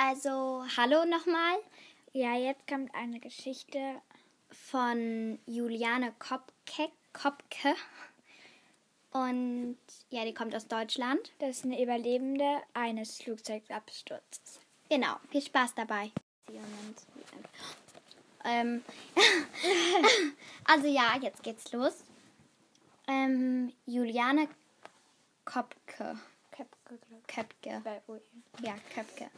Also, hallo nochmal Ja, jetzt kommt eine Geschichte. von Juliane Kopke. Kopke. Und ja, die kommt aus Deutschland. Das ist eine Überlebende eines Flugzeugabsturzes. Genau, viel Spaß dabei. Ähm, also ja, jetzt geht's los. Ähm, Juliane Kopke. Köpke, glaub Köpke. ich, bei UE. Ja, Köpke.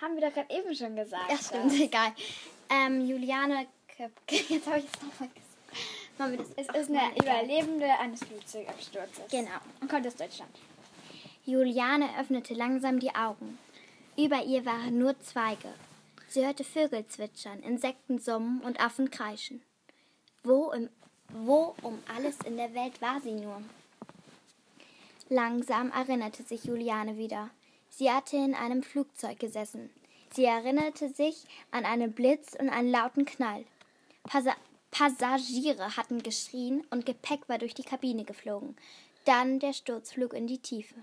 Haben wir doch gerade eben schon gesagt. Ja, stimmt, egal. Ähm, Juliane Köpke. Jetzt habe ich es nochmal gesagt. Das. Es ist Mann, eine. Überlebende eines Flugzeugabsturzes. Genau. Und kommt aus Deutschland. Juliane öffnete langsam die Augen. Über ihr waren nur Zweige. Sie hörte Vögel zwitschern, Insekten summen und Affen kreischen. Wo, im, wo um alles in der Welt war sie nur? Langsam erinnerte sich Juliane wieder. Sie hatte in einem Flugzeug gesessen. Sie erinnerte sich an einen Blitz und einen lauten Knall. Passa Passagiere hatten geschrien und Gepäck war durch die Kabine geflogen. Dann der Sturzflug in die Tiefe.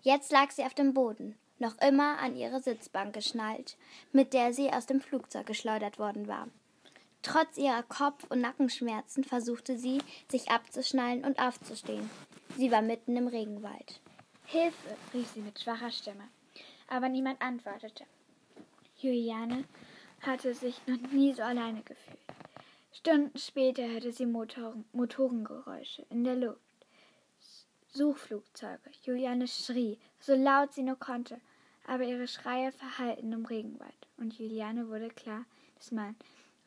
Jetzt lag sie auf dem Boden, noch immer an ihre Sitzbank geschnallt, mit der sie aus dem Flugzeug geschleudert worden war. Trotz ihrer Kopf- und Nackenschmerzen versuchte sie, sich abzuschnallen und aufzustehen. Sie war mitten im Regenwald. Hilfe, rief sie mit schwacher Stimme. Aber niemand antwortete. Juliane hatte sich noch nie so alleine gefühlt. Stunden später hörte sie Motoren, Motorengeräusche in der Luft. Suchflugzeuge. Juliane schrie, so laut sie nur konnte, aber ihre Schreie verhallten im Regenwald, und Juliane wurde klar, dass man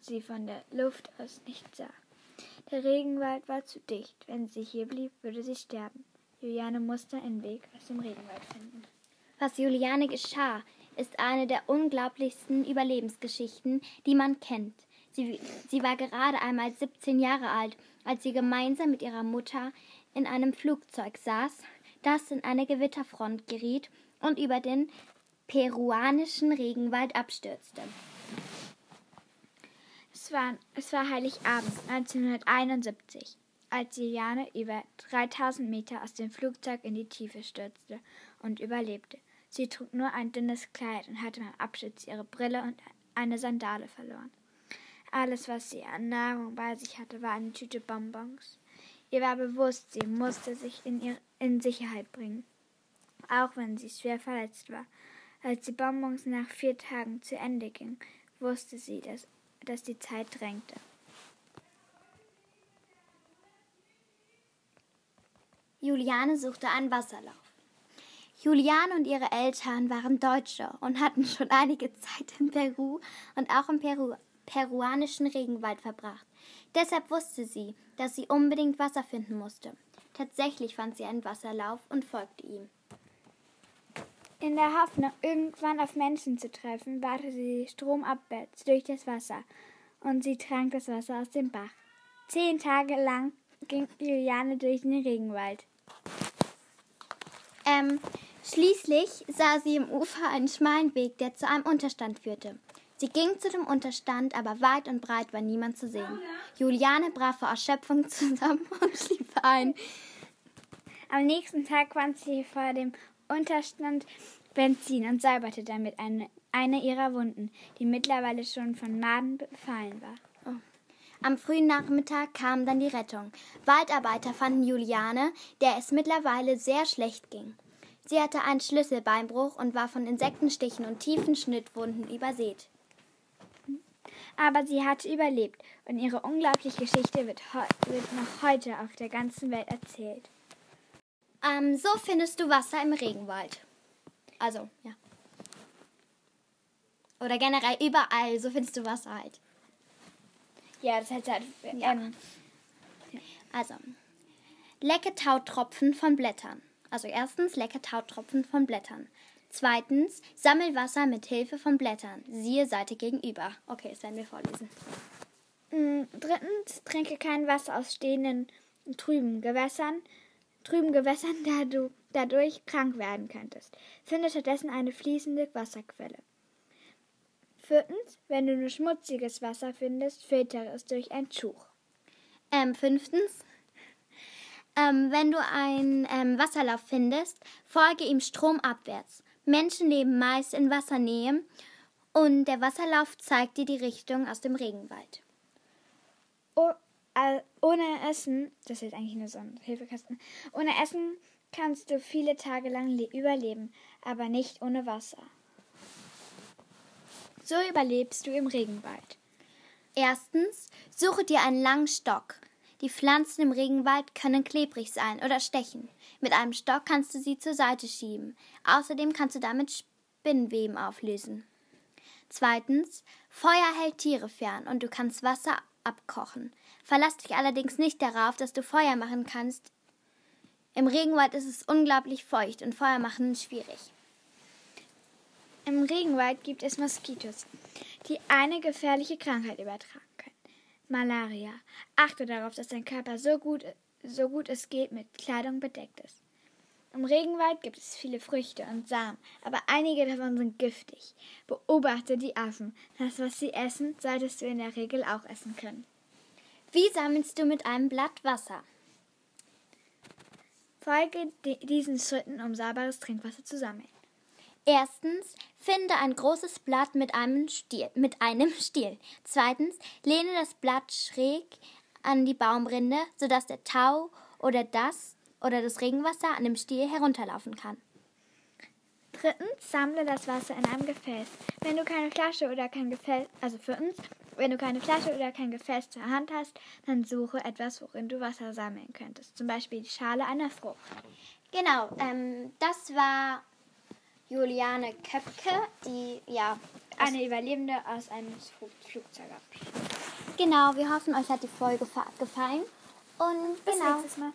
sie von der Luft aus nicht sah. Der Regenwald war zu dicht. Wenn sie hier blieb, würde sie sterben. Juliane musste einen Weg aus dem Regenwald finden. Was Juliane geschah, ist eine der unglaublichsten Überlebensgeschichten, die man kennt. Sie, sie war gerade einmal 17 Jahre alt, als sie gemeinsam mit ihrer Mutter in einem Flugzeug saß, das in eine Gewitterfront geriet und über den peruanischen Regenwald abstürzte. Es war, es war Heiligabend 1971, als Juliane über 3000 Meter aus dem Flugzeug in die Tiefe stürzte und überlebte. Sie trug nur ein dünnes Kleid und hatte beim Absturz ihre Brille und eine Sandale verloren. Alles, was sie an Nahrung bei sich hatte, war eine Tüte Bonbons. Ihr war bewusst, sie musste sich in, ihr, in Sicherheit bringen, auch wenn sie schwer verletzt war. Als die Bonbons nach vier Tagen zu Ende ging, wusste sie, dass, dass die Zeit drängte. Juliane suchte einen Wasserlauf. Juliane und ihre Eltern waren Deutsche und hatten schon einige Zeit in Peru und auch im Peru peruanischen Regenwald verbracht. Deshalb wusste sie, dass sie unbedingt Wasser finden musste. Tatsächlich fand sie einen Wasserlauf und folgte ihm. In der Hoffnung, irgendwann auf Menschen zu treffen, wartete sie stromabwärts durch das Wasser und sie trank das Wasser aus dem Bach. Zehn Tage lang ging Juliane durch den Regenwald. Ähm, schließlich sah sie im Ufer einen schmalen Weg, der zu einem Unterstand führte. Sie ging zu dem Unterstand, aber weit und breit war niemand zu sehen. Juliane brach vor Erschöpfung zusammen und schlief ein. Am nächsten Tag fand sie vor dem Unterstand Benzin und säuberte damit eine, eine ihrer Wunden, die mittlerweile schon von Maden befallen war. Am frühen Nachmittag kam dann die Rettung. Waldarbeiter fanden Juliane, der es mittlerweile sehr schlecht ging. Sie hatte einen Schlüsselbeinbruch und war von Insektenstichen und tiefen Schnittwunden übersät. Aber sie hatte überlebt und ihre unglaubliche Geschichte wird, wird noch heute auf der ganzen Welt erzählt. Ähm, so findest du Wasser im Regenwald. Also, ja. Oder generell überall, so findest du Wasser halt. Ja, das heißt halt, Ja. ähm, Also, lecke Tautropfen von Blättern. Also erstens, lecke Tautropfen von Blättern. Zweitens, Sammelwasser mit Hilfe von Blättern. Siehe Seite gegenüber. Okay, das werden wir vorlesen. mh, drittens, trinke kein Wasser aus stehenden trüben Gewässern, trüben Gewässern, da du dadurch krank werden könntest. Finde stattdessen eine fließende Wasserquelle. Viertens, wenn du nur schmutziges Wasser findest, filtere es durch ein Tuch. Ähm, fünftens, Ähm, wenn du einen ähm, Wasserlauf findest, folge ihm stromabwärts. Menschen leben meist in Wassernähe und der Wasserlauf zeigt dir die Richtung aus dem Regenwald. Oh, äh, ohne Essen, das ist eigentlich nur so ein Hilfekasten, ohne Essen kannst du viele Tage lang überleben, aber nicht ohne Wasser. So überlebst du im Regenwald. Erstens, suche dir einen langen Stock. Die Pflanzen im Regenwald können klebrig sein oder stechen. Mit einem Stock kannst du sie zur Seite schieben. Außerdem kannst du damit Spinnweben auflösen. Zweitens, Feuer hält Tiere fern und du kannst Wasser abkochen. Verlass dich allerdings nicht darauf, dass du Feuer machen kannst. Im Regenwald ist es unglaublich feucht und Feuer machen schwierig. Im Regenwald gibt es Moskitos, die eine gefährliche Krankheit übertragen können. Malaria. Achte darauf, dass dein Körper so gut, so gut es geht mit Kleidung bedeckt ist. Im Regenwald gibt es viele Früchte und Samen, aber einige davon sind giftig. Beobachte die Affen. Das, was sie essen, solltest du in der Regel auch essen können. Wie sammelst du mit einem Blatt Wasser? Folge diesen Schritten, um sauberes Trinkwasser zu sammeln. Erstens, finde ein großes Blatt mit einem Stiel. Mit einem Stiel. Zweitens, lehne das Blatt schräg an die Baumrinde, sodass der Tau oder das oder das Regenwasser an dem Stiel herunterlaufen kann. Drittens, sammle das Wasser in einem Gefäß. Wenn du keine Flasche oder kein Gefäß, also viertens, wenn du keine Flasche oder kein Gefäß zur Hand hast, dann suche etwas, worin du Wasser sammeln könntest. Zum Beispiel die Schale einer Frucht. Genau, ähm, das war Juliane Köpke, die ja eine Überlebende aus einem Flugzeug Genau, wir hoffen, euch hat die Folge gefallen. Und bis genau. nächstes Mal.